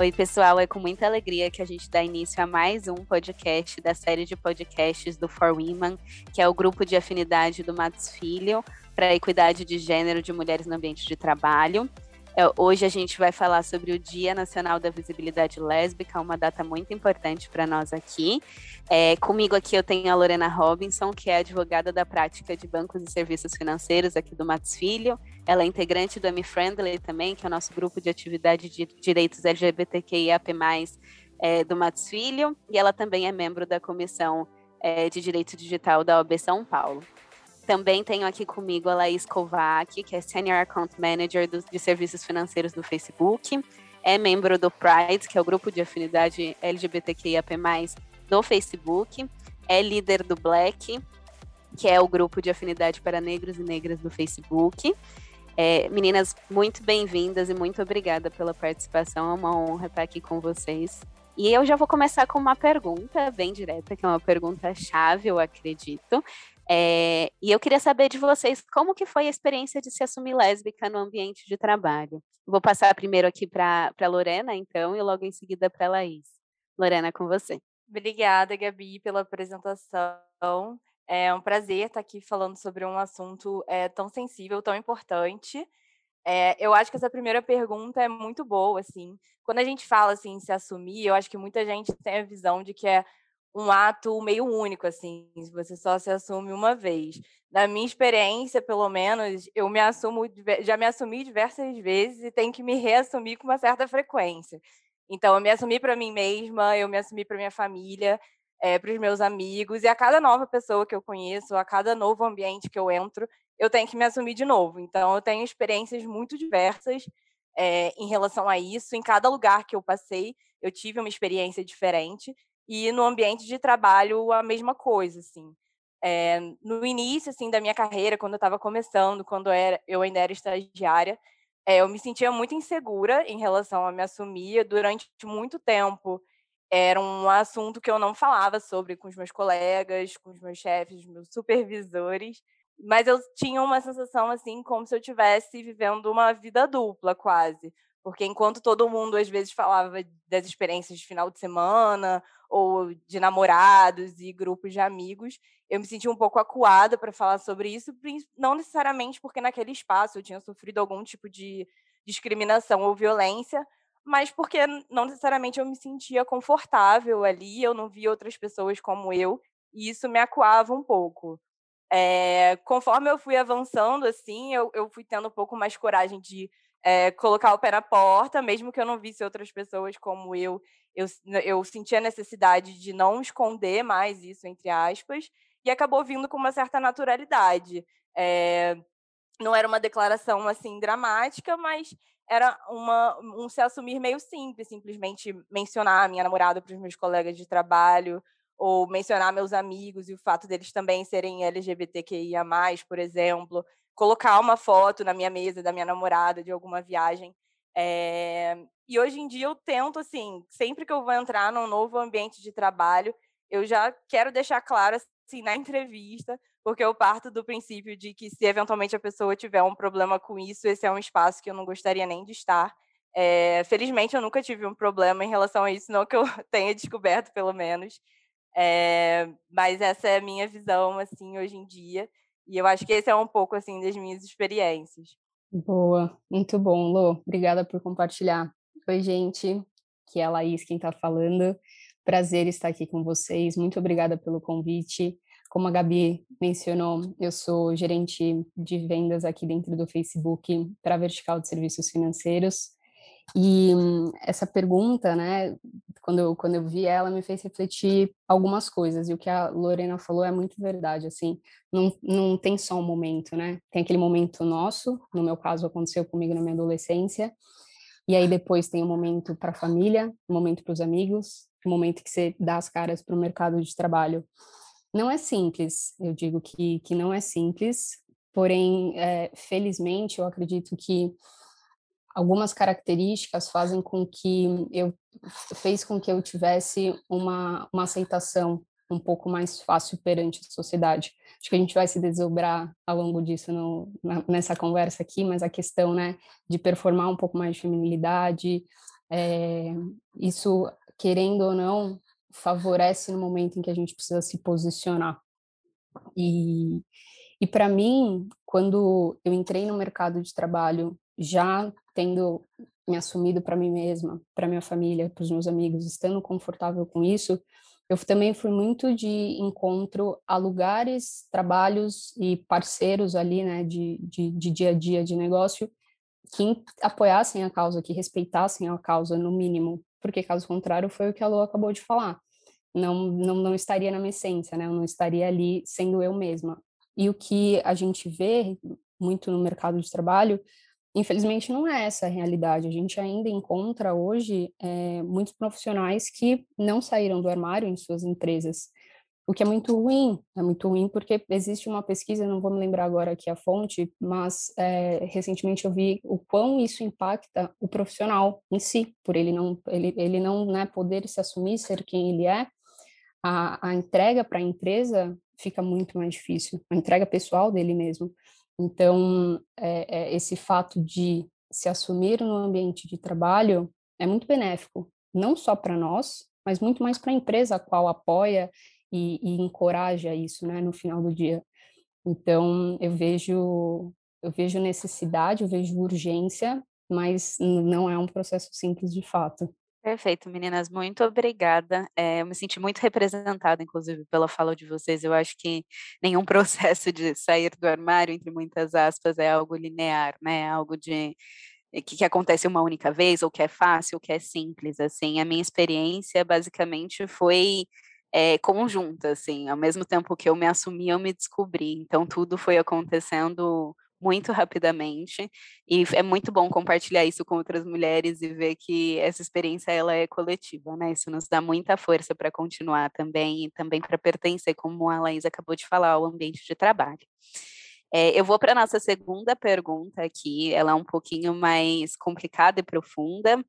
Oi, pessoal, é com muita alegria que a gente dá início a mais um podcast da série de podcasts do For Women, que é o grupo de afinidade do Matos Filho para a equidade de gênero de mulheres no ambiente de trabalho. É, hoje a gente vai falar sobre o Dia Nacional da Visibilidade Lésbica, uma data muito importante para nós aqui. É, comigo aqui eu tenho a Lorena Robinson, que é advogada da prática de bancos e serviços financeiros aqui do Matos Filho. Ela é integrante do M-Friendly também, que é o nosso grupo de atividade de direitos LGBTQIAP+, é, do Matos Filho. E ela também é membro da Comissão é, de Direito Digital da OAB São Paulo. Também tenho aqui comigo a Laís Kovac, que é Senior Account Manager do, de Serviços Financeiros do Facebook. É membro do Pride, que é o grupo de afinidade LGBTQIAP+, do Facebook. É líder do Black, que é o grupo de afinidade para negros e negras do Facebook. É, meninas, muito bem-vindas e muito obrigada pela participação. É uma honra estar aqui com vocês. E eu já vou começar com uma pergunta bem direta, que é uma pergunta chave, eu acredito. É, e eu queria saber de vocês como que foi a experiência de se assumir lésbica no ambiente de trabalho. Vou passar primeiro aqui para Lorena, então, e logo em seguida para a Laís. Lorena, com você. Obrigada, Gabi, pela apresentação. É um prazer estar aqui falando sobre um assunto é, tão sensível, tão importante. É, eu acho que essa primeira pergunta é muito boa, assim. Quando a gente fala assim, se assumir, eu acho que muita gente tem a visão de que é um ato meio único, assim, você só se assume uma vez. Na minha experiência, pelo menos, eu me assumo, já me assumi diversas vezes e tenho que me reassumir com uma certa frequência. Então, eu me assumi para mim mesma, eu me assumi para minha família, é, para os meus amigos, e a cada nova pessoa que eu conheço, a cada novo ambiente que eu entro, eu tenho que me assumir de novo. Então, eu tenho experiências muito diversas é, em relação a isso. Em cada lugar que eu passei, eu tive uma experiência diferente e no ambiente de trabalho a mesma coisa, assim. É, no início, assim, da minha carreira, quando eu estava começando, quando eu, era, eu ainda era estagiária, é, eu me sentia muito insegura em relação a me assumir. Durante muito tempo, era um assunto que eu não falava sobre com os meus colegas, com os meus chefes, meus supervisores, mas eu tinha uma sensação, assim, como se eu estivesse vivendo uma vida dupla, quase. Porque enquanto todo mundo às vezes falava das experiências de final de semana ou de namorados e grupos de amigos, eu me sentia um pouco acuada para falar sobre isso, não necessariamente porque naquele espaço eu tinha sofrido algum tipo de discriminação ou violência, mas porque não necessariamente eu me sentia confortável ali, eu não via outras pessoas como eu, e isso me acuava um pouco. É, conforme eu fui avançando, assim, eu, eu fui tendo um pouco mais coragem de é, colocar o pé na porta, mesmo que eu não visse outras pessoas como eu eu, eu a necessidade de não esconder mais isso, entre aspas, e acabou vindo com uma certa naturalidade. É, não era uma declaração assim dramática, mas era uma, um se assumir meio simples, simplesmente mencionar a minha namorada para os meus colegas de trabalho, ou mencionar meus amigos e o fato deles também serem LGBTQIA+, por exemplo, colocar uma foto na minha mesa da minha namorada de alguma viagem. É, e hoje em dia eu tento, assim, sempre que eu vou entrar num novo ambiente de trabalho, eu já quero deixar claro, assim, na entrevista, porque eu parto do princípio de que se eventualmente a pessoa tiver um problema com isso, esse é um espaço que eu não gostaria nem de estar. É, felizmente eu nunca tive um problema em relação a isso, não que eu tenha descoberto, pelo menos. É, mas essa é a minha visão, assim, hoje em dia. E eu acho que esse é um pouco, assim, das minhas experiências. Boa, muito bom, Lô. Obrigada por compartilhar. Oi, gente, que é a Laís quem está falando. Prazer estar aqui com vocês. Muito obrigada pelo convite. Como a Gabi mencionou, eu sou gerente de vendas aqui dentro do Facebook para a Vertical de Serviços Financeiros. E essa pergunta, né, quando eu, quando eu vi ela, me fez refletir algumas coisas. E o que a Lorena falou é muito verdade, assim, não, não tem só um momento, né? Tem aquele momento nosso, no meu caso aconteceu comigo na minha adolescência, e aí depois tem o um momento para a família, o um momento para os amigos, o um momento que você dá as caras para o mercado de trabalho. Não é simples, eu digo que, que não é simples, porém, é, felizmente, eu acredito que algumas características fazem com que eu fez com que eu tivesse uma, uma aceitação um pouco mais fácil perante a sociedade. Acho que a gente vai se desdobrar ao longo disso no, nessa conversa aqui, mas a questão, né, de performar um pouco mais de feminilidade, é, isso, querendo ou não, favorece no momento em que a gente precisa se posicionar. E, e para mim, quando eu entrei no mercado de trabalho, já tendo me assumido para mim mesma, para minha família, para os meus amigos, estando confortável com isso, eu também fui muito de encontro a lugares, trabalhos e parceiros ali, né, de, de, de dia a dia de negócio, que apoiassem a causa, que respeitassem a causa, no mínimo, porque caso contrário foi o que a Lu acabou de falar. Não, não, não estaria na minha essência, né? Eu não estaria ali sendo eu mesma. E o que a gente vê muito no mercado de trabalho Infelizmente, não é essa a realidade. A gente ainda encontra hoje é, muitos profissionais que não saíram do armário em suas empresas, o que é muito ruim. É muito ruim porque existe uma pesquisa, não vou me lembrar agora aqui a fonte, mas é, recentemente eu vi o quão isso impacta o profissional em si, por ele não, ele, ele não né, poder se assumir, ser quem ele é. A, a entrega para a empresa fica muito mais difícil, a entrega pessoal dele mesmo. Então, é, é, esse fato de se assumir no ambiente de trabalho é muito benéfico, não só para nós, mas muito mais para a empresa a qual apoia e, e, encoraja isso, né, no final do dia. Então, eu vejo, eu vejo necessidade, eu vejo urgência, mas não é um processo simples de fato. Perfeito, meninas, muito obrigada. É, eu me senti muito representada, inclusive, pela fala de vocês. Eu acho que nenhum processo de sair do armário, entre muitas aspas, é algo linear, né? É algo de que, que acontece uma única vez, ou que é fácil, ou que é simples. Assim, a minha experiência basicamente foi é, conjunta, assim, ao mesmo tempo que eu me assumi, eu me descobri. Então, tudo foi acontecendo muito rapidamente e é muito bom compartilhar isso com outras mulheres e ver que essa experiência ela é coletiva, né? Isso nos dá muita força para continuar também e também para pertencer, como a Laís acabou de falar, ao ambiente de trabalho. É, eu vou para a nossa segunda pergunta aqui, ela é um pouquinho mais complicada e profunda.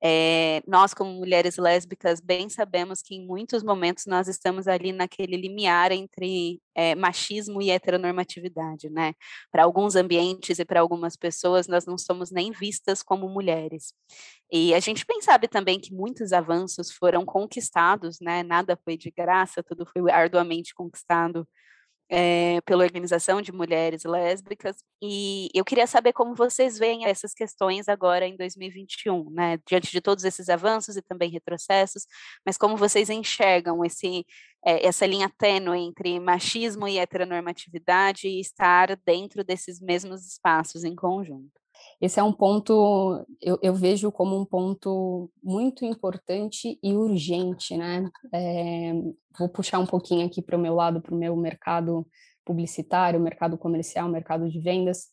É, nós, como mulheres lésbicas, bem sabemos que em muitos momentos nós estamos ali naquele limiar entre é, machismo e heteronormatividade, né? Para alguns ambientes e para algumas pessoas, nós não somos nem vistas como mulheres. E a gente bem sabe também que muitos avanços foram conquistados, né? Nada foi de graça, tudo foi arduamente conquistado é, pela Organização de Mulheres Lésbicas, e eu queria saber como vocês veem essas questões agora em 2021, né, diante de todos esses avanços e também retrocessos, mas como vocês enxergam esse, é, essa linha tênue entre machismo e heteronormatividade e estar dentro desses mesmos espaços em conjunto. Esse é um ponto, eu, eu vejo como um ponto muito importante e urgente, né? É, vou puxar um pouquinho aqui para o meu lado, para o meu mercado publicitário, mercado comercial, mercado de vendas,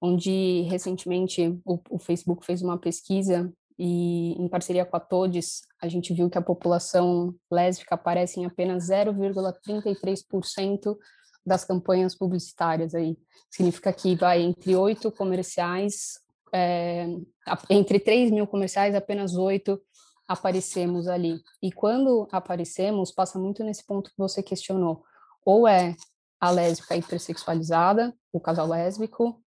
onde recentemente o, o Facebook fez uma pesquisa e em parceria com a Todes, a gente viu que a população lésbica aparece em apenas 0,33% das campanhas publicitárias aí. Significa que vai entre oito comerciais, é, entre 3 mil comerciais, apenas oito aparecemos ali. E quando aparecemos, passa muito nesse ponto que você questionou. Ou é a lésbica hipersexualizada, o casal lésbico,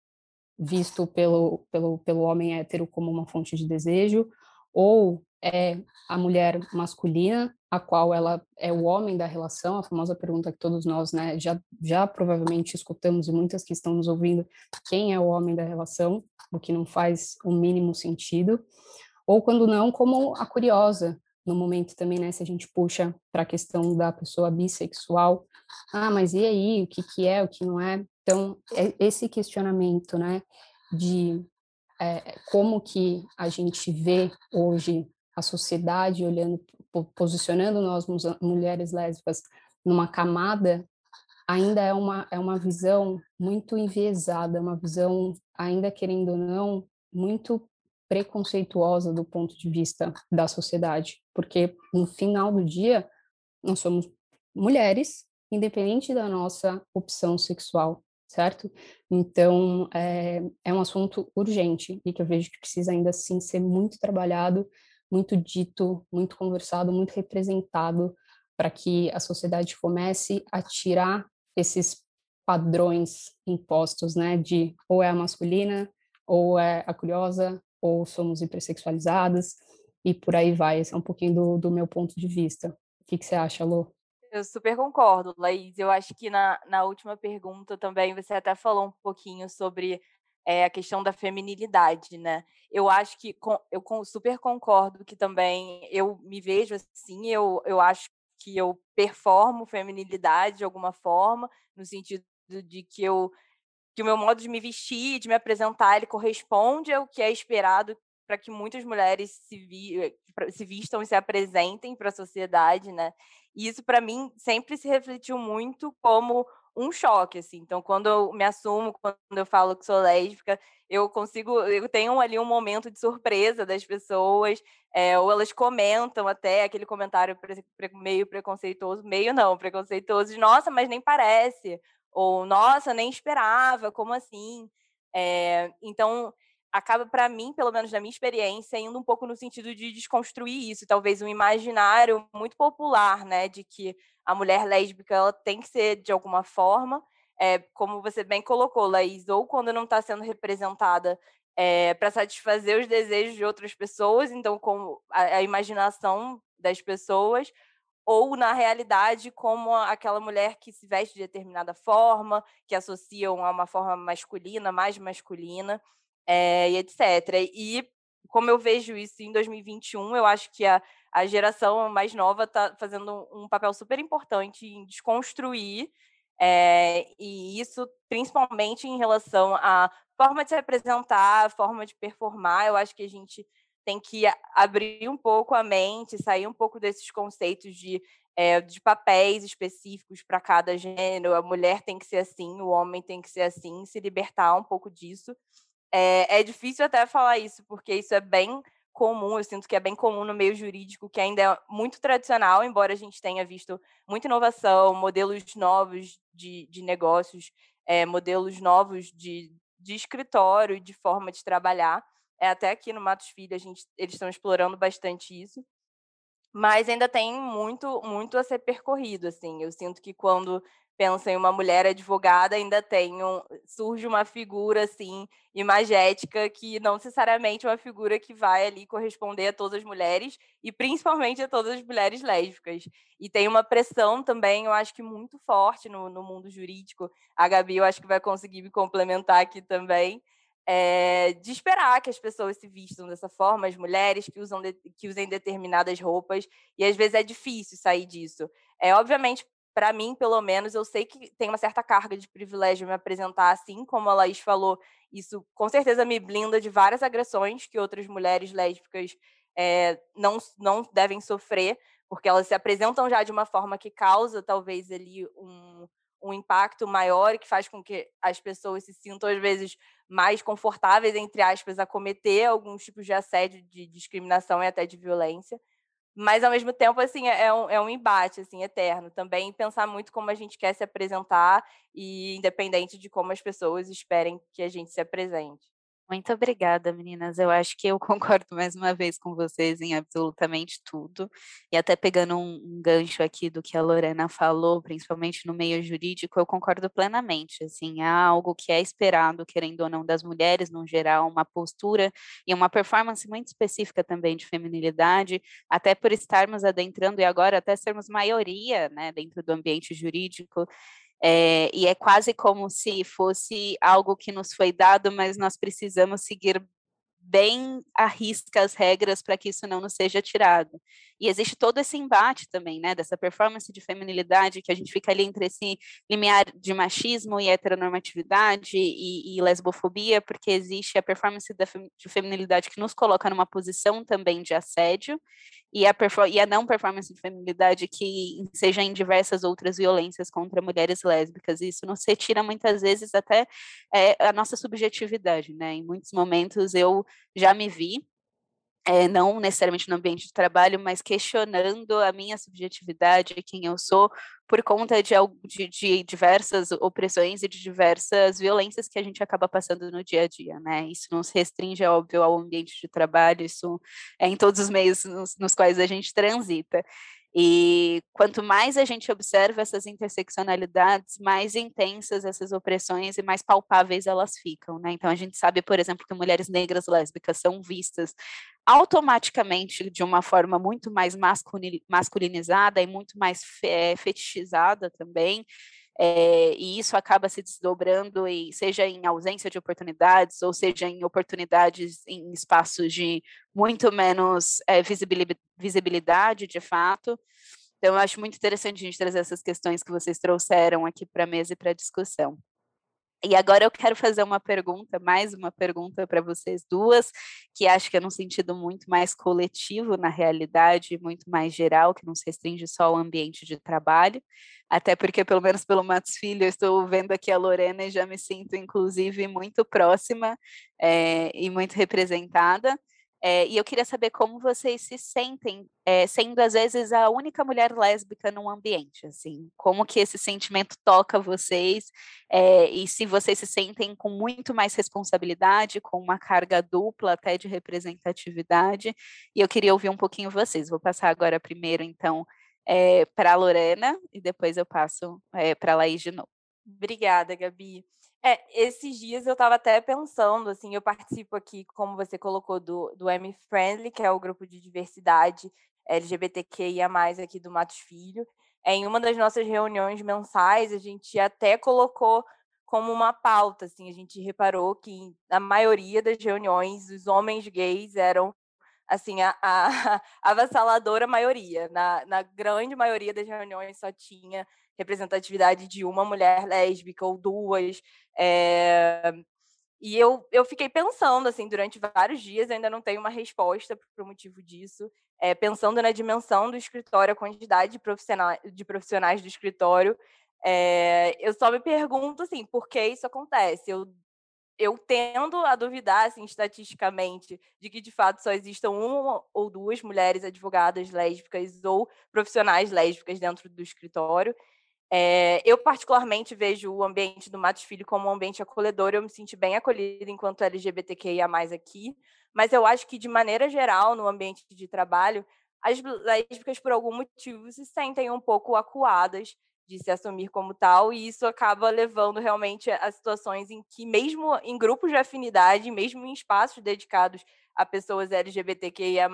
visto pelo, pelo, pelo homem hétero como uma fonte de desejo, ou é a mulher masculina, a qual ela é o homem da relação, a famosa pergunta que todos nós, né, já, já provavelmente escutamos e muitas que estão nos ouvindo, quem é o homem da relação, o que não faz o mínimo sentido, ou quando não, como a curiosa, no momento também, né, se a gente puxa para a questão da pessoa bissexual, ah, mas e aí, o que que é, o que não é? Então, é esse questionamento, né, de é, como que a gente vê hoje a sociedade olhando, posicionando nós mulheres lésbicas numa camada, ainda é uma, é uma visão muito enviesada, uma visão, ainda querendo ou não, muito preconceituosa do ponto de vista da sociedade, porque no final do dia nós somos mulheres, independente da nossa opção sexual, certo? Então é, é um assunto urgente e que eu vejo que precisa ainda assim ser muito trabalhado muito dito, muito conversado, muito representado para que a sociedade comece a tirar esses padrões impostos, né, de ou é a masculina, ou é a curiosa, ou somos hipersexualizadas, e por aí vai. Esse é um pouquinho do, do meu ponto de vista. O que, que você acha, Lu? Eu super concordo, Laís. Eu acho que na, na última pergunta também você até falou um pouquinho sobre é, a questão da feminilidade, né? Eu acho que eu super concordo que também eu me vejo assim, eu, eu acho que eu performo feminilidade de alguma forma, no sentido de que eu que o meu modo de me vestir, de me apresentar, ele corresponde ao que é esperado para que muitas mulheres se, vi, eh, se vistam e se apresentem para a sociedade, né? E isso para mim sempre se refletiu muito como um choque, assim. Então, quando eu me assumo, quando eu falo que sou lésbica, eu consigo, eu tenho ali um momento de surpresa das pessoas, é, ou elas comentam até aquele comentário meio preconceituoso, meio não, preconceituoso, de nossa, mas nem parece, ou nossa, nem esperava, como assim? É, então, acaba para mim, pelo menos na minha experiência, indo um pouco no sentido de desconstruir isso, talvez um imaginário muito popular, né, de que a mulher lésbica ela tem que ser de alguma forma, é, como você bem colocou, Laís, ou quando não está sendo representada é, para satisfazer os desejos de outras pessoas, então como a, a imaginação das pessoas, ou na realidade como aquela mulher que se veste de determinada forma, que associam a uma forma masculina, mais masculina é, e etc. E como eu vejo isso em 2021, eu acho que a, a geração mais nova está fazendo um papel super importante em desconstruir é, e isso principalmente em relação à forma de se apresentar, a forma de performar. Eu acho que a gente tem que abrir um pouco a mente, sair um pouco desses conceitos de, é, de papéis específicos para cada gênero. A mulher tem que ser assim, o homem tem que ser assim, se libertar um pouco disso é, é difícil até falar isso, porque isso é bem comum, eu sinto que é bem comum no meio jurídico, que ainda é muito tradicional, embora a gente tenha visto muita inovação, modelos novos de, de negócios, é, modelos novos de, de escritório, de forma de trabalhar. É, até aqui no Matos Filho, a gente, eles estão explorando bastante isso. Mas ainda tem muito, muito a ser percorrido, assim. Eu sinto que quando pensa em uma mulher advogada, ainda tem um, surge uma figura assim imagética que não necessariamente é uma figura que vai ali corresponder a todas as mulheres e principalmente a todas as mulheres lésbicas. E tem uma pressão também, eu acho que muito forte no, no mundo jurídico. A Gabi, eu acho que vai conseguir me complementar aqui também. É, de esperar que as pessoas se vistam dessa forma, as mulheres que usam de, que usem determinadas roupas, e às vezes é difícil sair disso. É obviamente para mim, pelo menos, eu sei que tem uma certa carga de privilégio me apresentar assim, como a Laís falou, isso com certeza me blinda de várias agressões que outras mulheres lésbicas é, não, não devem sofrer, porque elas se apresentam já de uma forma que causa, talvez, ali um, um impacto maior e que faz com que as pessoas se sintam, às vezes, mais confortáveis, entre aspas, a cometer alguns tipos de assédio, de discriminação e até de violência mas ao mesmo tempo assim é, é um, é um embate assim eterno. Também pensar muito como a gente quer se apresentar e independente de como as pessoas esperem que a gente se apresente muito obrigada, meninas. Eu acho que eu concordo mais uma vez com vocês em absolutamente tudo. E até pegando um, um, gancho aqui do que a Lorena falou, principalmente no meio jurídico, eu concordo plenamente. Assim, há algo que é esperado, querendo ou não, das mulheres no geral, uma postura e uma performance muito específica também de feminilidade, até por estarmos adentrando e agora até sermos maioria, né, dentro do ambiente jurídico. É, e é quase como se fosse algo que nos foi dado, mas nós precisamos seguir bem à risca as regras para que isso não nos seja tirado. E existe todo esse embate também, né, dessa performance de feminilidade, que a gente fica ali entre esse limiar de machismo e heteronormatividade e, e lesbofobia, porque existe a performance da, de feminilidade que nos coloca numa posição também de assédio, e a, e a não performance de feminilidade que seja em diversas outras violências contra mulheres lésbicas. Isso nos retira muitas vezes até é, a nossa subjetividade, né? Em muitos momentos eu já me vi é, não necessariamente no ambiente de trabalho, mas questionando a minha subjetividade, quem eu sou, por conta de, de, de, diversas opressões e de diversas violências que a gente acaba passando no dia a dia, né? Isso não se restringe, é óbvio, ao ambiente de trabalho, isso é em todos os meios nos, nos quais a gente transita. E quanto mais a gente observa essas interseccionalidades, mais intensas essas opressões e mais palpáveis elas ficam, né? Então a gente sabe, por exemplo, que mulheres negras lésbicas são vistas automaticamente de uma forma muito mais masculinizada e muito mais fetichizada também. É, e isso acaba se desdobrando, e seja em ausência de oportunidades, ou seja em oportunidades em espaços de muito menos é, visibilidade, de fato. Então, eu acho muito interessante a gente trazer essas questões que vocês trouxeram aqui para a mesa e para a discussão. E agora eu quero fazer uma pergunta, mais uma pergunta para vocês duas, que acho que é num sentido muito mais coletivo, na realidade, muito mais geral, que não se restringe só ao ambiente de trabalho, até porque, pelo menos pelo Matos Filho, eu estou vendo aqui a Lorena e já me sinto, inclusive, muito próxima é, e muito representada. É, e eu queria saber como vocês se sentem, é, sendo às vezes a única mulher lésbica num ambiente, assim, como que esse sentimento toca vocês é, e se vocês se sentem com muito mais responsabilidade, com uma carga dupla até de representatividade. E eu queria ouvir um pouquinho vocês. Vou passar agora primeiro, então, para a Lorena e depois eu passo para a Laís de novo. Obrigada, Gabi. É, esses dias eu estava até pensando, assim, eu participo aqui, como você colocou, do, do M Friendly, que é o grupo de diversidade LGBTQIA+, aqui do Matos Filho. É, em uma das nossas reuniões mensais, a gente até colocou como uma pauta, assim, a gente reparou que na maioria das reuniões os homens gays eram assim a, a, avassaladora maioria. Na, na grande maioria das reuniões só tinha representatividade de uma mulher lésbica ou duas. É... E eu, eu fiquei pensando, assim, durante vários dias, ainda não tenho uma resposta para o motivo disso, é, pensando na dimensão do escritório, a quantidade de profissionais, de profissionais do escritório, é, eu só me pergunto, assim, por que isso acontece? Eu, eu tendo a duvidar, assim, estatisticamente, de que, de fato, só existam uma ou duas mulheres advogadas lésbicas ou profissionais lésbicas dentro do escritório, é, eu, particularmente, vejo o ambiente do Matos Filho como um ambiente acolhedor. Eu me senti bem acolhida enquanto LGBTQIA aqui. Mas eu acho que, de maneira geral, no ambiente de trabalho, as lésbicas, por algum motivo, se sentem um pouco acuadas de se assumir como tal, e isso acaba levando realmente a situações em que, mesmo em grupos de afinidade, mesmo em espaços dedicados a pessoas LGBTQIA,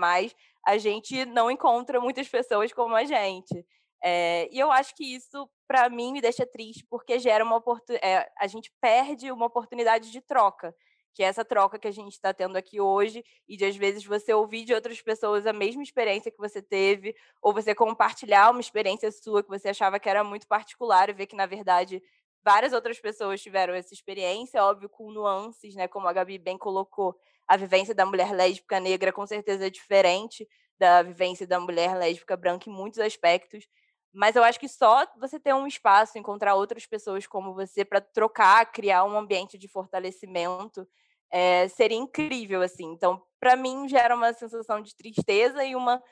a gente não encontra muitas pessoas como a gente. É, e eu acho que isso, para mim, me deixa triste, porque gera uma oportunidade. É, a gente perde uma oportunidade de troca, que é essa troca que a gente está tendo aqui hoje, e de às vezes você ouvir de outras pessoas a mesma experiência que você teve, ou você compartilhar uma experiência sua que você achava que era muito particular, e ver que, na verdade, várias outras pessoas tiveram essa experiência, óbvio, com nuances, né? Como a Gabi bem colocou, a vivência da mulher lésbica negra com certeza é diferente da vivência da mulher lésbica branca em muitos aspectos. Mas eu acho que só você ter um espaço, encontrar outras pessoas como você para trocar, criar um ambiente de fortalecimento, é, seria incrível, assim. Então, para mim, gera uma sensação de tristeza e uma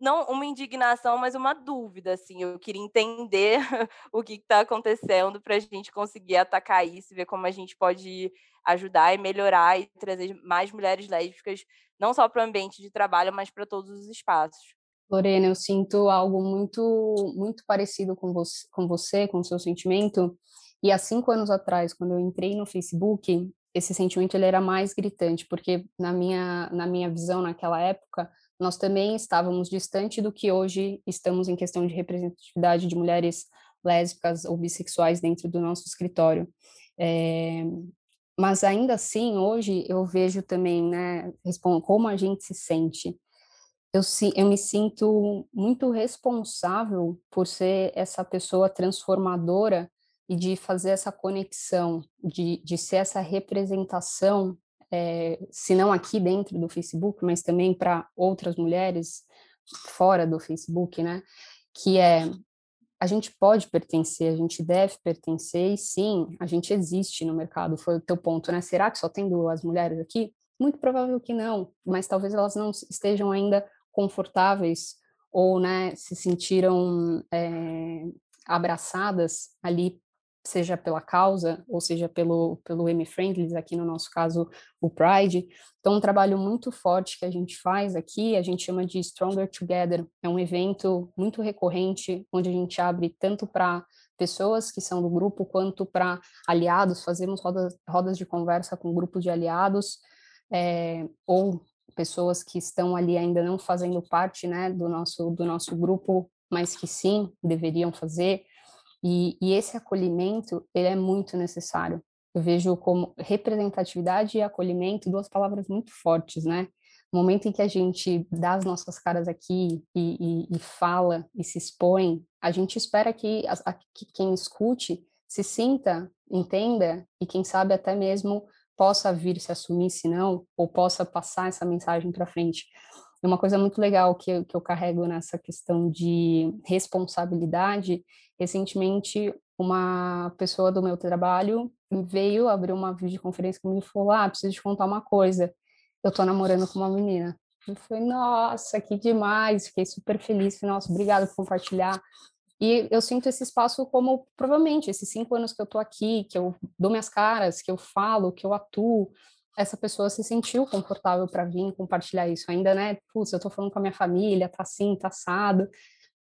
não uma indignação, mas uma dúvida, assim. Eu queria entender o que está acontecendo para a gente conseguir atacar isso, ver como a gente pode ajudar e melhorar e trazer mais mulheres lésbicas, não só para o ambiente de trabalho, mas para todos os espaços. Lorena, eu sinto algo muito muito parecido com você, com você, com o seu sentimento. E há cinco anos atrás, quando eu entrei no Facebook, esse sentimento ele era mais gritante, porque na minha na minha visão naquela época nós também estávamos distante do que hoje estamos em questão de representatividade de mulheres lésbicas ou bissexuais dentro do nosso escritório. É, mas ainda assim, hoje eu vejo também, né, como a gente se sente eu, eu me sinto muito responsável por ser essa pessoa transformadora e de fazer essa conexão, de, de ser essa representação, é, se não aqui dentro do Facebook, mas também para outras mulheres fora do Facebook, né? Que é a gente pode pertencer, a gente deve pertencer, e sim, a gente existe no mercado. Foi o teu ponto, né? Será que só tem duas mulheres aqui? Muito provável que não, mas talvez elas não estejam ainda confortáveis ou né, se sentiram é, abraçadas ali seja pela causa, ou seja pelo, pelo M-Friendlies, aqui no nosso caso o Pride. Então, um trabalho muito forte que a gente faz aqui, a gente chama de Stronger Together. É um evento muito recorrente, onde a gente abre tanto para pessoas que são do grupo, quanto para aliados, fazemos rodas, rodas de conversa com grupos de aliados, é, ou pessoas que estão ali ainda não fazendo parte né, do, nosso, do nosso grupo, mas que sim, deveriam fazer. E, e esse acolhimento, ele é muito necessário. Eu vejo como representatividade e acolhimento duas palavras muito fortes, né? No momento em que a gente dá as nossas caras aqui e, e, e fala e se expõe, a gente espera que, a, que quem escute se sinta, entenda e, quem sabe, até mesmo possa vir se assumir, se não, ou possa passar essa mensagem para frente. E uma coisa muito legal que eu, que eu carrego nessa questão de responsabilidade, recentemente uma pessoa do meu trabalho veio abrir uma videoconferência comigo e falou, ah, preciso te contar uma coisa, eu tô namorando com uma menina. Eu falei, nossa, que demais, fiquei super feliz, nossa, obrigada por compartilhar. E eu sinto esse espaço como, provavelmente, esses cinco anos que eu tô aqui, que eu dou minhas caras, que eu falo, que eu atuo, essa pessoa se sentiu confortável para vir compartilhar isso. Ainda, né? Putz, eu tô falando com a minha família, tá assim, tá assado.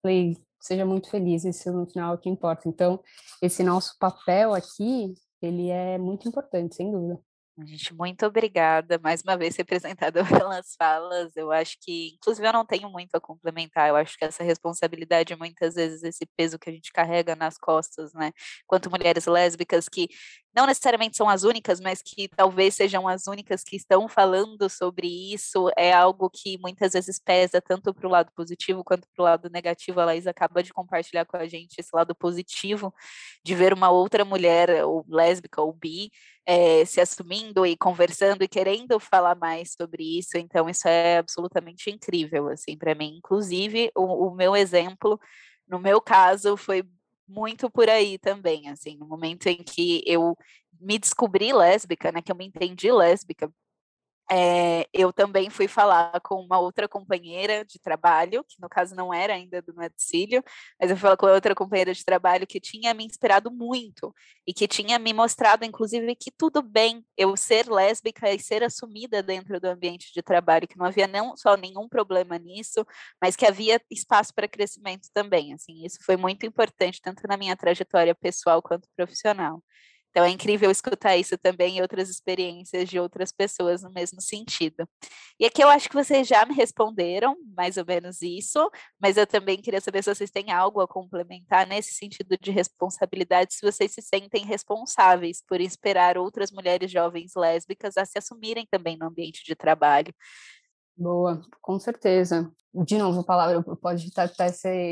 Falei, seja muito feliz, isso no final é o que importa. Então, esse nosso papel aqui, ele é muito importante, sem dúvida. Gente, muito obrigada mais uma vez representada pelas falas. Eu acho que, inclusive, eu não tenho muito a complementar. Eu acho que essa responsabilidade, muitas vezes, esse peso que a gente carrega nas costas, né? Quanto mulheres lésbicas que não necessariamente são as únicas, mas que talvez sejam as únicas que estão falando sobre isso, é algo que muitas vezes pesa tanto para o lado positivo quanto para o lado negativo. A Laís acaba de compartilhar com a gente esse lado positivo de ver uma outra mulher, ou lésbica ou bi, é, se assumindo e conversando e querendo falar mais sobre isso. Então, isso é absolutamente incrível, assim, para mim. Inclusive, o, o meu exemplo, no meu caso, foi muito por aí também, assim, no momento em que eu me descobri lésbica, né, que eu me entendi lésbica, é, eu também fui falar com uma outra companheira de trabalho, que no caso não era ainda do Maticílio, mas eu fui falar com outra companheira de trabalho que tinha me inspirado muito e que tinha me mostrado, inclusive, que tudo bem eu ser lésbica e ser assumida dentro do ambiente de trabalho, que não havia não só nenhum problema nisso, mas que havia espaço para crescimento também. Assim, isso foi muito importante tanto na minha trajetória pessoal quanto profissional. Então é incrível escutar isso também e outras experiências de outras pessoas no mesmo sentido. E aqui eu acho que vocês já me responderam mais ou menos isso, mas eu também queria saber se vocês têm algo a complementar nesse sentido de responsabilidade, se vocês se sentem responsáveis por inspirar outras mulheres jovens lésbicas a se assumirem também no ambiente de trabalho. Boa, com certeza. De novo, a palavra pode estar,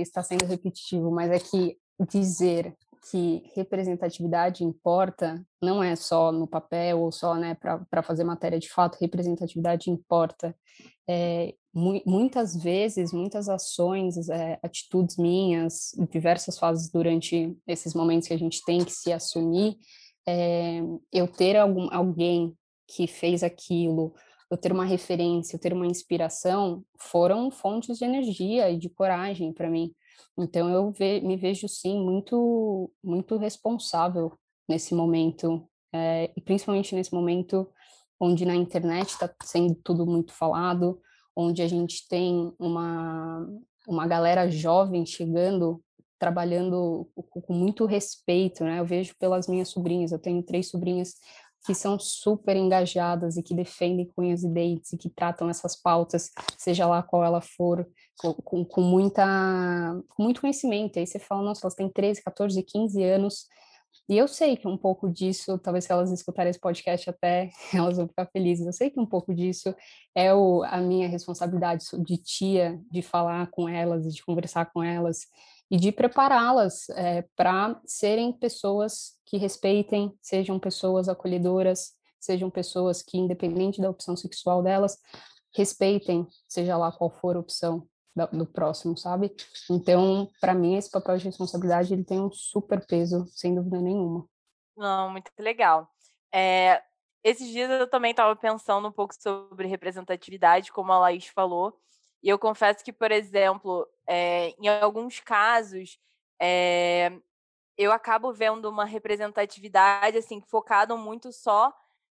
estar sendo repetitivo, mas é que dizer que representatividade importa, não é só no papel ou só né, para fazer matéria de fato, representatividade importa. É, mu muitas vezes, muitas ações, é, atitudes minhas, em diversas fases durante esses momentos que a gente tem que se assumir, é, eu ter algum, alguém que fez aquilo, eu ter uma referência, eu ter uma inspiração, foram fontes de energia e de coragem para mim. Então eu ve me vejo sim muito muito responsável nesse momento é, e principalmente nesse momento onde na internet está sendo tudo muito falado, onde a gente tem uma uma galera jovem chegando trabalhando com muito respeito, né? Eu vejo pelas minhas sobrinhas, eu tenho três sobrinhas que são super engajadas e que defendem cunhas e dentes e que tratam essas pautas, seja lá qual ela for, com, com, com, muita, com muito conhecimento. E aí você fala, nossa, elas têm 13, 14, 15 anos. E eu sei que um pouco disso, talvez se elas escutarem esse podcast até, elas vão ficar felizes. Eu sei que um pouco disso é o, a minha responsabilidade de tia, de falar com elas, de conversar com elas e de prepará-las é, para serem pessoas que respeitem, sejam pessoas acolhedoras, sejam pessoas que, independente da opção sexual delas, respeitem, seja lá qual for a opção do próximo, sabe? Então, para mim, esse papel de responsabilidade ele tem um super peso, sem dúvida nenhuma. Não, muito legal. É, esses dias eu também estava pensando um pouco sobre representatividade, como a Laís falou, e eu confesso que, por exemplo, é, em alguns casos, é, eu acabo vendo uma representatividade assim focada muito só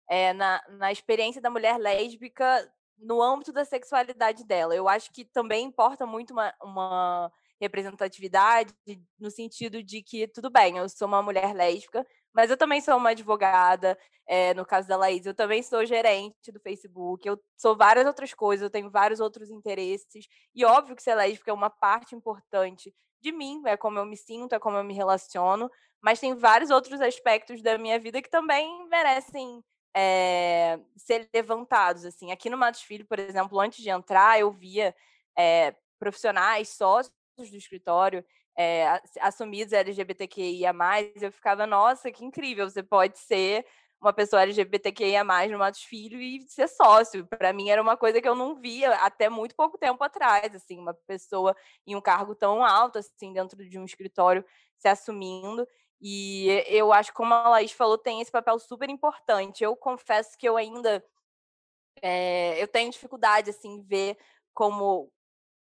é, na, na experiência da mulher lésbica no âmbito da sexualidade dela. Eu acho que também importa muito uma, uma representatividade no sentido de que, tudo bem, eu sou uma mulher lésbica, mas eu também sou uma advogada, é, no caso da Laís, eu também sou gerente do Facebook, eu sou várias outras coisas, eu tenho vários outros interesses, e óbvio que ser lésbica é uma parte importante de mim, é como eu me sinto, é como eu me relaciono, mas tem vários outros aspectos da minha vida que também merecem é, ser levantados. Assim, aqui no Matos Filho, por exemplo, antes de entrar, eu via é, profissionais, sócios do escritório é, assumidos LGBTQIA+, eu ficava, nossa, que incrível, você pode ser uma pessoa LGBTQIA+, no Matos Filho e ser sócio. Para mim era uma coisa que eu não via até muito pouco tempo atrás, assim, uma pessoa em um cargo tão alto, assim, dentro de um escritório se assumindo. E eu acho como a Laís falou, tem esse papel super importante. Eu confesso que eu ainda é, eu tenho dificuldade, assim, ver como,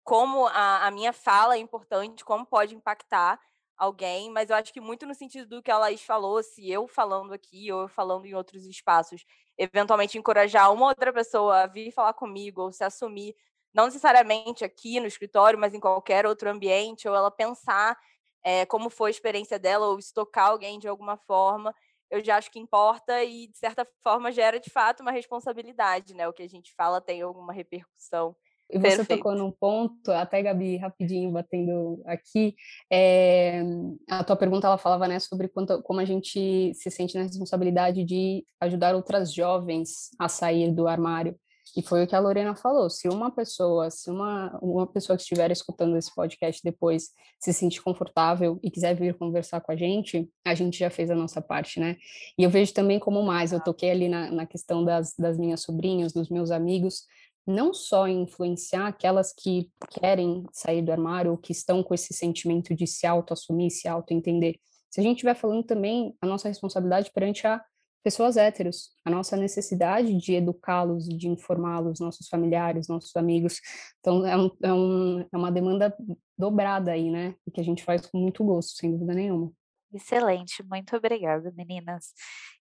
como a, a minha fala é importante, como pode impactar alguém, mas eu acho que muito no sentido do que a Laís falou, se eu falando aqui ou eu falando em outros espaços, eventualmente encorajar uma outra pessoa a vir falar comigo ou se assumir, não necessariamente aqui no escritório, mas em qualquer outro ambiente, ou ela pensar é, como foi a experiência dela ou estocar alguém de alguma forma, eu já acho que importa e, de certa forma, gera de fato uma responsabilidade, né? O que a gente fala tem alguma repercussão. E você Perfeito. tocou num ponto, até Gabi, rapidinho, batendo aqui, é, a tua pergunta, ela falava, né, sobre quanto, como a gente se sente na responsabilidade de ajudar outras jovens a sair do armário. E foi o que a Lorena falou, se uma pessoa, se uma, uma pessoa que estiver escutando esse podcast depois se sentir confortável e quiser vir conversar com a gente, a gente já fez a nossa parte, né? E eu vejo também como mais, eu toquei ali na, na questão das, das minhas sobrinhas, dos meus amigos, não só influenciar aquelas que querem sair do armário ou que estão com esse sentimento de se auto-assumir, se auto-entender. Se a gente estiver falando também a nossa responsabilidade perante a pessoas héteros, a nossa necessidade de educá-los e de informá-los, nossos familiares, nossos amigos. Então, é, um, é, um, é uma demanda dobrada aí, né? E que a gente faz com muito gosto, sem dúvida nenhuma. Excelente, muito obrigada, meninas.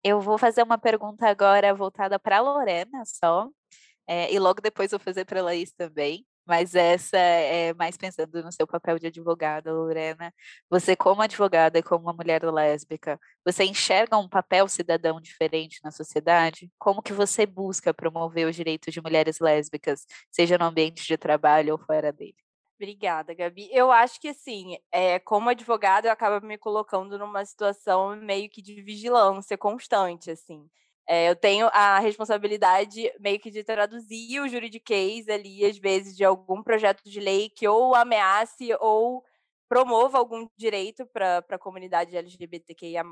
Eu vou fazer uma pergunta agora voltada para a Lorena só, é, e logo depois vou fazer para a Laís também. Mas essa é mais pensando no seu papel de advogada, Lorena. Você, como advogada e como uma mulher lésbica, você enxerga um papel cidadão diferente na sociedade? Como que você busca promover os direitos de mulheres lésbicas, seja no ambiente de trabalho ou fora dele? Obrigada, Gabi. Eu acho que, assim, é, como advogada, eu acabo me colocando numa situação meio que de vigilância constante, assim. É, eu tenho a responsabilidade meio que de traduzir o juridiquês ali, às vezes, de algum projeto de lei que ou ameace ou promova algum direito para a comunidade LGBTQIA+.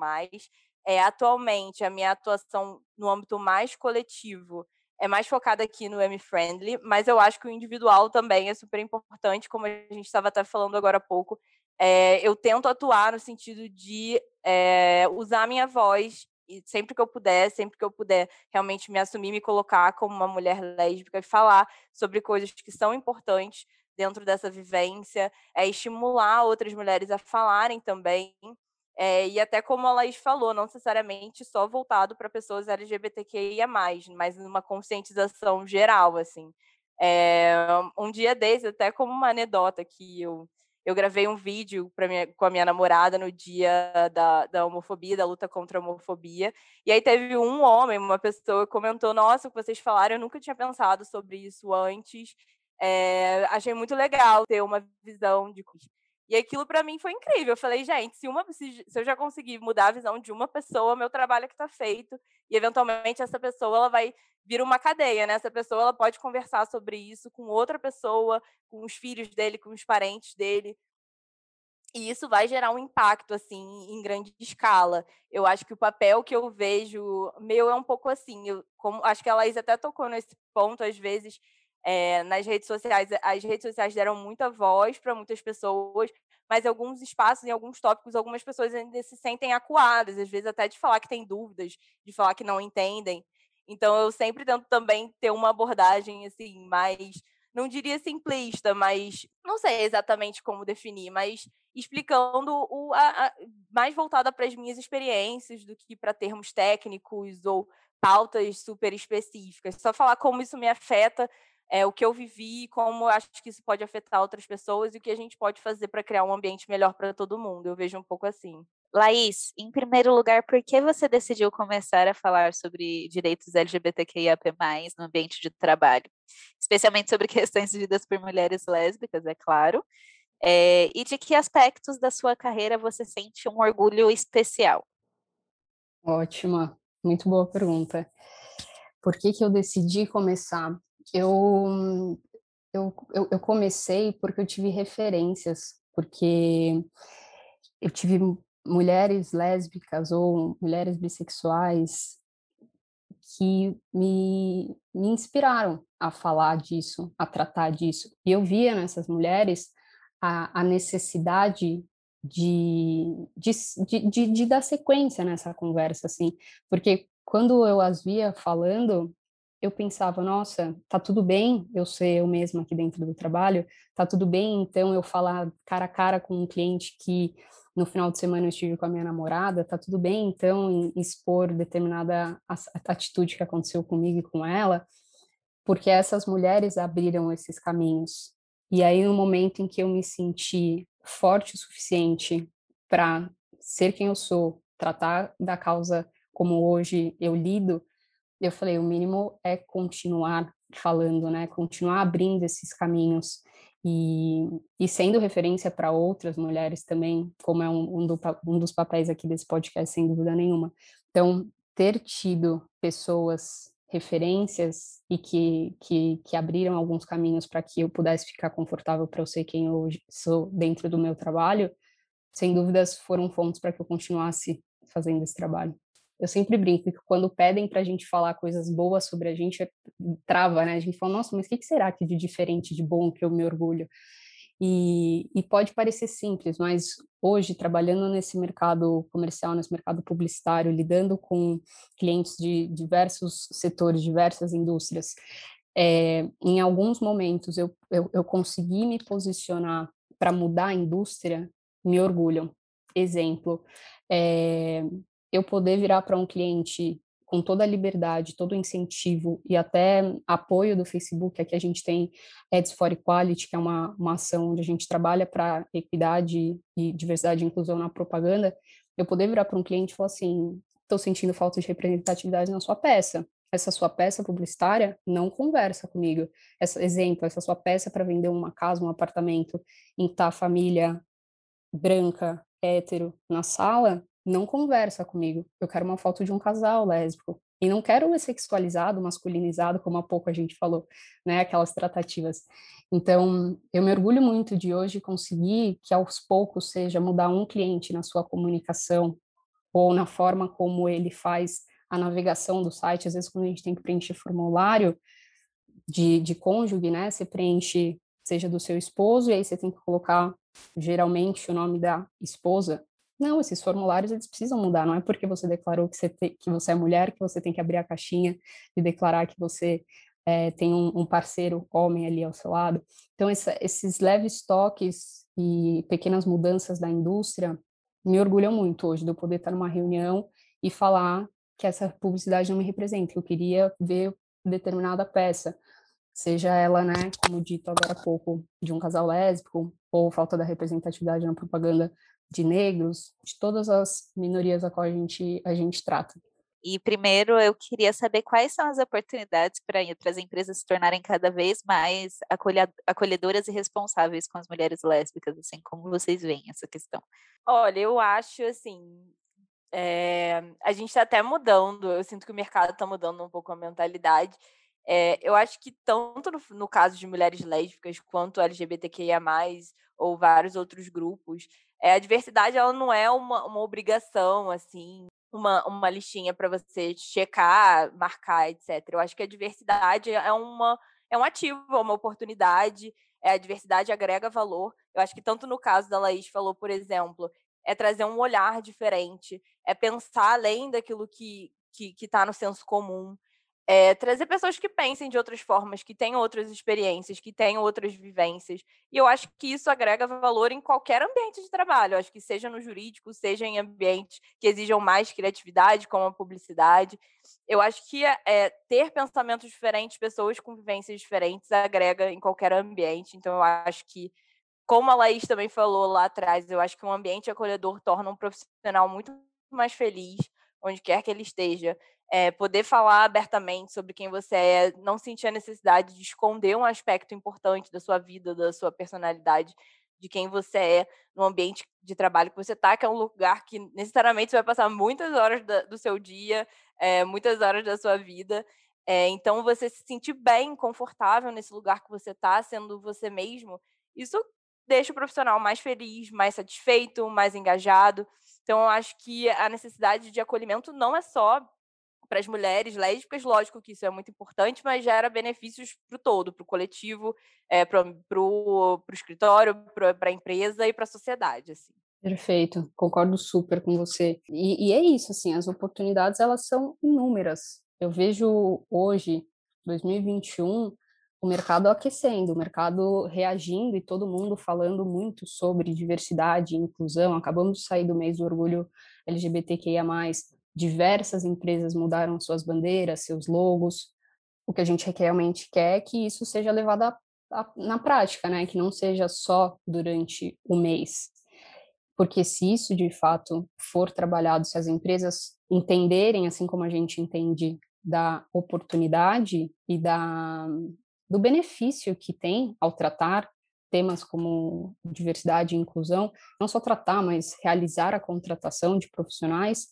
É, atualmente, a minha atuação no âmbito mais coletivo é mais focada aqui no M-Friendly, mas eu acho que o individual também é super importante, como a gente estava até falando agora há pouco. É, eu tento atuar no sentido de é, usar a minha voz e sempre que eu puder, sempre que eu puder realmente me assumir, me colocar como uma mulher lésbica e falar sobre coisas que são importantes dentro dessa vivência, é estimular outras mulheres a falarem também. É, e até como a Laís falou, não necessariamente só voltado para pessoas LGBTQIA+, mas numa conscientização geral, assim. É, um dia desses, até como uma anedota que eu eu gravei um vídeo minha, com a minha namorada no dia da, da homofobia, da luta contra a homofobia. E aí teve um homem, uma pessoa, comentou: Nossa, o que vocês falaram, eu nunca tinha pensado sobre isso antes. É, achei muito legal ter uma visão de. E aquilo para mim foi incrível. Eu falei, gente, se, uma, se, eu já conseguir mudar a visão de uma pessoa, meu trabalho é que está feito. E eventualmente essa pessoa ela vai vir uma cadeia, né? Essa pessoa ela pode conversar sobre isso com outra pessoa, com os filhos dele, com os parentes dele. E isso vai gerar um impacto assim em grande escala. Eu acho que o papel que eu vejo meu é um pouco assim. Eu, como, acho que a Laís até tocou nesse ponto às vezes é, nas redes sociais. As redes sociais deram muita voz para muitas pessoas, mas em alguns espaços, em alguns tópicos, algumas pessoas ainda se sentem acuadas, às vezes até de falar que têm dúvidas, de falar que não entendem. Então eu sempre tento também ter uma abordagem assim mais, não diria simplista, mas não sei exatamente como definir, mas explicando o, a, a, mais voltada para as minhas experiências do que para termos técnicos ou pautas super específicas. Só falar como isso me afeta, é, o que eu vivi, como acho que isso pode afetar outras pessoas e o que a gente pode fazer para criar um ambiente melhor para todo mundo. Eu vejo um pouco assim. Laís, em primeiro lugar, por que você decidiu começar a falar sobre direitos LGBTQIAP+, no ambiente de trabalho? Especialmente sobre questões vividas por mulheres lésbicas, é claro. É, e de que aspectos da sua carreira você sente um orgulho especial? Ótima, muito boa pergunta. Por que, que eu decidi começar? Eu, eu, eu, comecei porque eu tive referências, porque eu tive mulheres lésbicas ou mulheres bissexuais que me, me inspiraram a falar disso, a tratar disso. E eu via nessas mulheres a, a necessidade de, de, de, de, dar sequência nessa conversa, assim, porque quando eu as via falando, eu pensava, nossa, tá tudo bem eu ser eu mesma aqui dentro do trabalho, tá tudo bem então eu falar cara a cara com um cliente que no final de semana eu estive com a minha namorada, tá tudo bem então expor determinada atitude que aconteceu comigo e com ela, porque essas mulheres abriram esses caminhos. E aí no momento em que eu me senti forte o suficiente para ser quem eu sou, tratar da causa como hoje eu lido, eu falei, o mínimo é continuar falando, né? Continuar abrindo esses caminhos e, e sendo referência para outras mulheres também, como é um, um, do, um dos papéis aqui desse podcast, sem dúvida nenhuma. Então, ter tido pessoas referências e que, que, que abriram alguns caminhos para que eu pudesse ficar confortável para eu ser quem eu sou dentro do meu trabalho, sem dúvidas foram fontes para que eu continuasse fazendo esse trabalho. Eu sempre brinco que quando pedem para a gente falar coisas boas sobre a gente, é, trava, né? A gente fala, nossa, mas o que, que será que de diferente, de bom que eu me orgulho? E, e, pode parecer simples, mas hoje, trabalhando nesse mercado comercial, nesse mercado publicitário, lidando com clientes de diversos setores, diversas indústrias, é, em alguns momentos eu, eu, eu consegui me posicionar para mudar a indústria, me orgulham. Exemplo, é, eu poder virar para um cliente com toda a liberdade, todo o incentivo e até apoio do Facebook, aqui a gente tem Ads for Equality, que é uma, uma ação onde a gente trabalha para equidade e diversidade e inclusão na propaganda, eu poder virar para um cliente e falar assim, estou sentindo falta de representatividade na sua peça, essa sua peça publicitária não conversa comigo. Essa, exemplo, essa sua peça para vender uma casa, um apartamento, em tá família branca, hétero na sala, não conversa comigo. Eu quero uma foto de um casal lésbico. E não quero sexualizado, masculinizado, como há pouco a gente falou, né? Aquelas tratativas. Então, eu me orgulho muito de hoje conseguir que aos poucos seja mudar um cliente na sua comunicação ou na forma como ele faz a navegação do site. Às vezes, quando a gente tem que preencher formulário de, de cônjuge, né? Você preenche, seja do seu esposo, e aí você tem que colocar, geralmente, o nome da esposa, não, esses formulários eles precisam mudar, não é porque você declarou que você, te, que você é mulher que você tem que abrir a caixinha e declarar que você é, tem um, um, parceiro homem ali ao seu lado. Então, essa, esses leves toques e pequenas mudanças da indústria me orgulham muito hoje de eu poder estar numa reunião e falar que essa publicidade não me representa, eu queria ver determinada peça, seja ela, né, como dito agora há pouco, de um casal lésbico, ou falta da representatividade na propaganda de negros, de todas as minorias a qual a gente, a gente trata. E primeiro eu queria saber quais são as oportunidades para as empresas se tornarem cada vez mais acolhedoras e responsáveis com as mulheres lésbicas, assim, como vocês veem essa questão? Olha, eu acho assim, é, a gente está até mudando, eu sinto que o mercado está mudando um pouco a mentalidade. É, eu acho que tanto no, no, caso de mulheres lésbicas quanto LGBTQIA+, ou vários outros grupos, é, a diversidade ela não é uma, uma obrigação, assim, uma, uma listinha para você checar, marcar, etc. Eu acho que a diversidade é, uma, é um ativo, é uma oportunidade, é, a diversidade agrega valor. Eu acho que tanto no caso da Laís falou, por exemplo, é trazer um olhar diferente, é pensar além daquilo que está que, que tá no senso comum. É, trazer pessoas que pensem de outras formas, que tenham outras experiências, que tenham outras vivências. E eu acho que isso agrega valor em qualquer ambiente de trabalho. Eu acho que seja no jurídico, seja em ambientes que exijam mais criatividade, como a publicidade. Eu acho que é, ter pensamentos diferentes, pessoas com vivências diferentes, agrega em qualquer ambiente. Então, eu acho que como a Laís também falou lá atrás, eu acho que um ambiente acolhedor torna um profissional muito mais feliz, onde quer que ele esteja é, poder falar abertamente sobre quem você é, não sentir a necessidade de esconder um aspecto importante da sua vida, da sua personalidade, de quem você é no ambiente de trabalho que você está, que é um lugar que necessariamente você vai passar muitas horas da, do seu dia, é, muitas horas da sua vida. É, então, você se sentir bem, confortável nesse lugar que você está, sendo você mesmo, isso deixa o profissional mais feliz, mais satisfeito, mais engajado. Então, eu acho que a necessidade de acolhimento não é só para as mulheres lésbicas, lógico que isso é muito importante, mas gera benefícios para o todo, para o coletivo, é, para o escritório, para a empresa e para a sociedade. Assim. Perfeito, concordo super com você. E, e, é isso, assim, as oportunidades elas são inúmeras. Eu vejo hoje, 2021, o mercado aquecendo, o mercado reagindo e todo mundo falando muito sobre diversidade e inclusão. Acabamos de sair do mês do orgulho LGBTQIA+, diversas empresas mudaram suas bandeiras, seus logos. O que a gente realmente quer é que isso seja levado a, a, na prática, né? Que não seja só durante o mês. Porque se isso de fato for trabalhado, se as empresas entenderem, assim como a gente entende da oportunidade e da, do benefício que tem ao tratar temas como diversidade e inclusão, não só tratar, mas realizar a contratação de profissionais,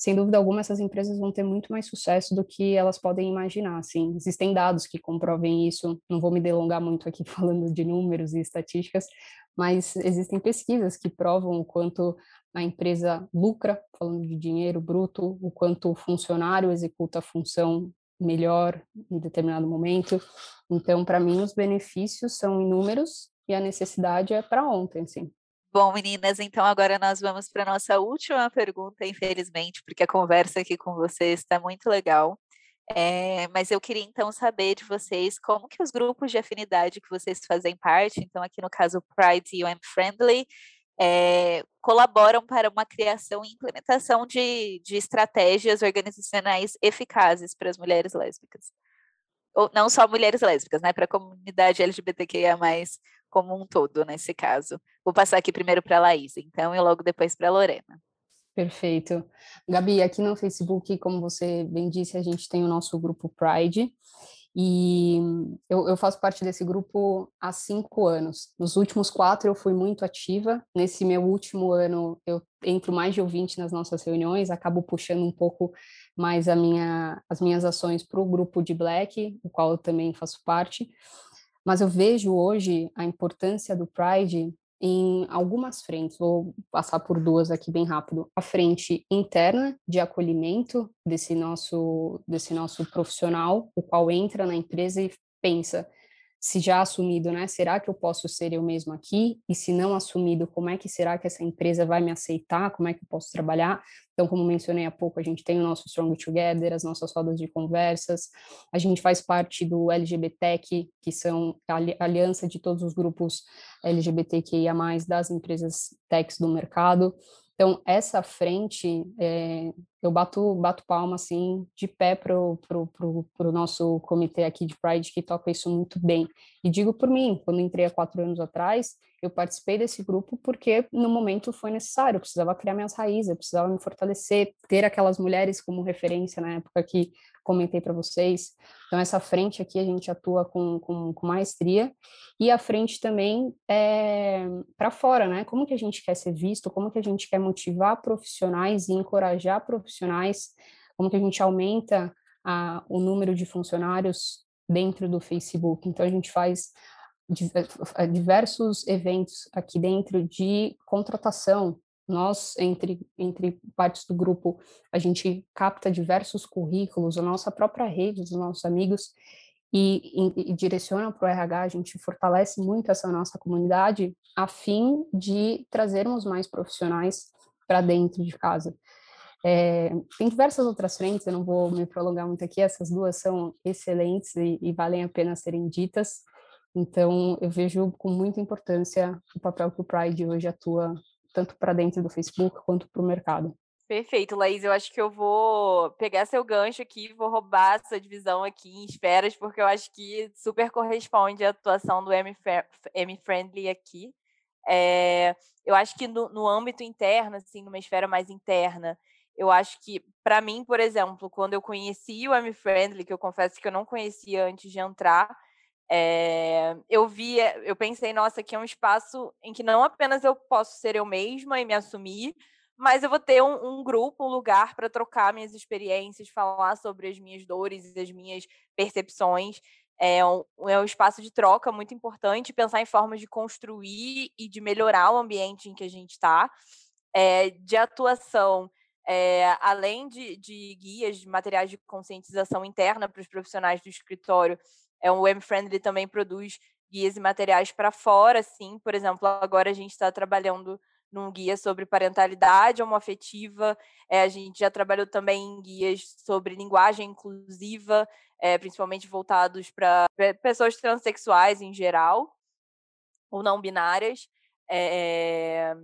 sem dúvida alguma, essas empresas vão ter muito mais sucesso do que elas podem imaginar. Assim, existem dados que comprovem isso. Não vou me delongar muito aqui falando de números e estatísticas, mas existem pesquisas que provam o quanto a empresa lucra, falando de dinheiro bruto, o quanto o funcionário executa a função melhor em determinado momento. Então, para mim, os benefícios são inúmeros e a necessidade é para ontem, sim. Bom, meninas, então agora nós vamos para a nossa última pergunta, infelizmente, porque a conversa aqui com vocês está muito legal. É, mas eu queria então saber de vocês como que os grupos de afinidade que vocês fazem parte, então aqui no caso Pride UN Friendly, é, colaboram para uma criação e implementação de, de estratégias organizacionais eficazes para as mulheres lésbicas. Ou não só mulheres lésbicas, né, para a comunidade LGBTQIA+, como um todo, nesse caso. Vou passar aqui primeiro para a Laís, então, e logo depois para a Lorena. Perfeito. Gabi, aqui no Facebook, como você bem disse, a gente tem o nosso grupo Pride, e eu, eu, faço parte desse grupo há cinco anos. Nos últimos quatro eu fui muito ativa. Nesse meu último ano eu entro mais de ouvinte nas nossas reuniões, acabo puxando um pouco mais minha, as minhas ações para o grupo de Black, o qual eu também faço parte. Mas eu vejo hoje a importância do Pride em algumas frentes, vou passar por duas aqui bem rápido. A frente interna de acolhimento desse nosso desse nosso profissional, o qual entra na empresa e pensa, se já assumido, né? Será que eu posso ser eu mesmo aqui? E se não assumido, como é que será que essa empresa vai me aceitar? Como é que eu posso trabalhar? Então, como mencionei há pouco, a gente tem o nosso Strong Together, as nossas rodas de conversas, a gente faz parte do LGBTEC, que são a aliança de todos os grupos LGBTQIA+, das empresas techs do mercado. Então, essa frente, é, eu bato, bato palma, assim, de pé para o pro, pro, pro nosso comitê aqui de Pride, que toca isso muito bem. E digo por mim, quando entrei há quatro anos atrás, eu participei desse grupo porque no momento foi necessário, eu precisava criar minhas raízes, eu precisava me fortalecer, ter aquelas mulheres como referência na época que comentei para vocês. Então, essa frente aqui a gente atua com, com, com maestria, e a frente também é para fora, né? Como que a gente quer ser visto, como que a gente quer motivar profissionais e encorajar profissionais, como que a gente aumenta a, o número de funcionários dentro do Facebook. Então, a gente faz diversos eventos aqui dentro de contratação nós, entre, entre partes do grupo, a gente capta diversos currículos, a nossa própria rede, os nossos amigos, e, e, e direciona para o RH, a gente fortalece muito essa nossa comunidade a fim de trazermos mais profissionais para dentro de casa. É, tem diversas outras frentes, eu não vou me prolongar muito aqui, essas duas são excelentes e, e valem a pena serem ditas. Então, eu vejo com muita importância o papel que o Pride hoje atua, tanto para dentro do Facebook quanto para o mercado. Perfeito, Laís. Eu acho que eu vou pegar seu gancho aqui, vou roubar essa divisão aqui em esferas, porque eu acho que super corresponde à atuação do M-Friendly aqui. É, eu acho que no, no âmbito interno, assim, numa esfera mais interna, eu acho que, para mim, por exemplo, quando eu conheci o M-Friendly, que eu confesso que eu não conhecia antes de entrar, é, eu vi, eu pensei, nossa, aqui é um espaço em que não apenas eu posso ser eu mesma e me assumir, mas eu vou ter um, um grupo, um lugar para trocar minhas experiências, falar sobre as minhas dores e as minhas percepções. É um, é um espaço de troca muito importante, pensar em formas de construir e de melhorar o ambiente em que a gente está, é, de atuação. É, além de, de, guias, de materiais de conscientização interna para os profissionais do escritório, é, o M-Friendly também produz guias e materiais para fora, assim, por exemplo, agora a gente está trabalhando num guia sobre parentalidade homoafetiva. É, a gente já trabalhou também em guias sobre linguagem inclusiva, é, principalmente voltados para pessoas transexuais em geral, ou não binárias. É,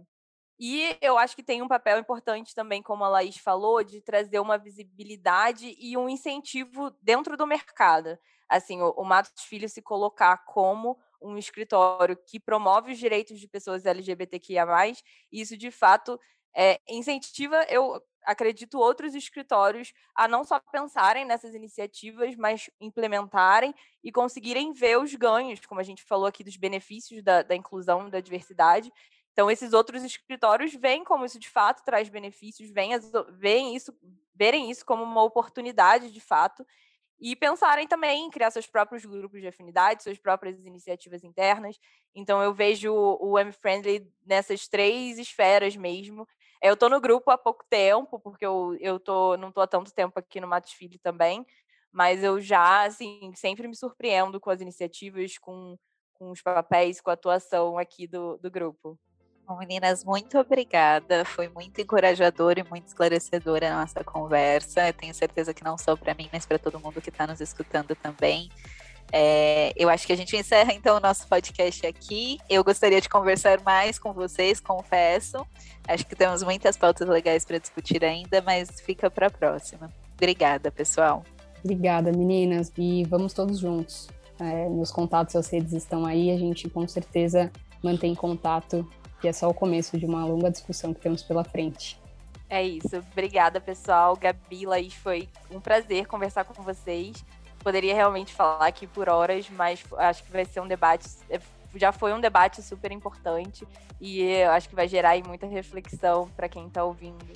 e eu acho que tem um papel importante também, como a Laís falou, de trazer uma visibilidade e um incentivo dentro do mercado. Assim, o, Matos Filho se colocar como um escritório que promove os direitos de pessoas LGBTQIA+, isso, de fato, é, incentiva, eu acredito, outros escritórios a não só pensarem nessas iniciativas, mas implementarem e conseguirem ver os ganhos, como a gente falou aqui, dos benefícios da, da inclusão, da diversidade. Então, esses outros escritórios veem como isso de fato traz benefícios, veem, as, veem isso, verem isso como uma oportunidade de fato, e pensarem também em criar seus próprios grupos de afinidade, suas próprias iniciativas internas. Então eu vejo o M-Friendly nessas três esferas mesmo. Eu estou no grupo há pouco tempo, porque eu, eu tô, não estou há tanto tempo aqui no Matos Filho também, mas eu já, assim, sempre me surpreendo com as iniciativas, com, com os papéis, com a atuação aqui do, do grupo. Meninas, muito obrigada. Foi muito encorajadora e muito esclarecedora a nossa conversa. Eu tenho certeza que não só para mim, mas para todo mundo que está nos escutando também. É, eu acho que a gente encerra então o nosso podcast aqui. Eu gostaria de conversar mais com vocês, confesso. Acho que temos muitas pautas legais para discutir ainda, mas fica para a próxima. Obrigada, pessoal. Obrigada, meninas, e vamos todos juntos. É, meus contatos, as redes estão aí, a gente com certeza mantém contato que é só o começo de uma longa discussão que temos pela frente. É isso. Obrigada, pessoal. Gabi, Laís, foi um prazer conversar com vocês. Poderia realmente falar aqui por horas, mas acho que vai ser um debate. É, já foi um debate super importante e acho que vai gerar muita reflexão para quem está ouvindo.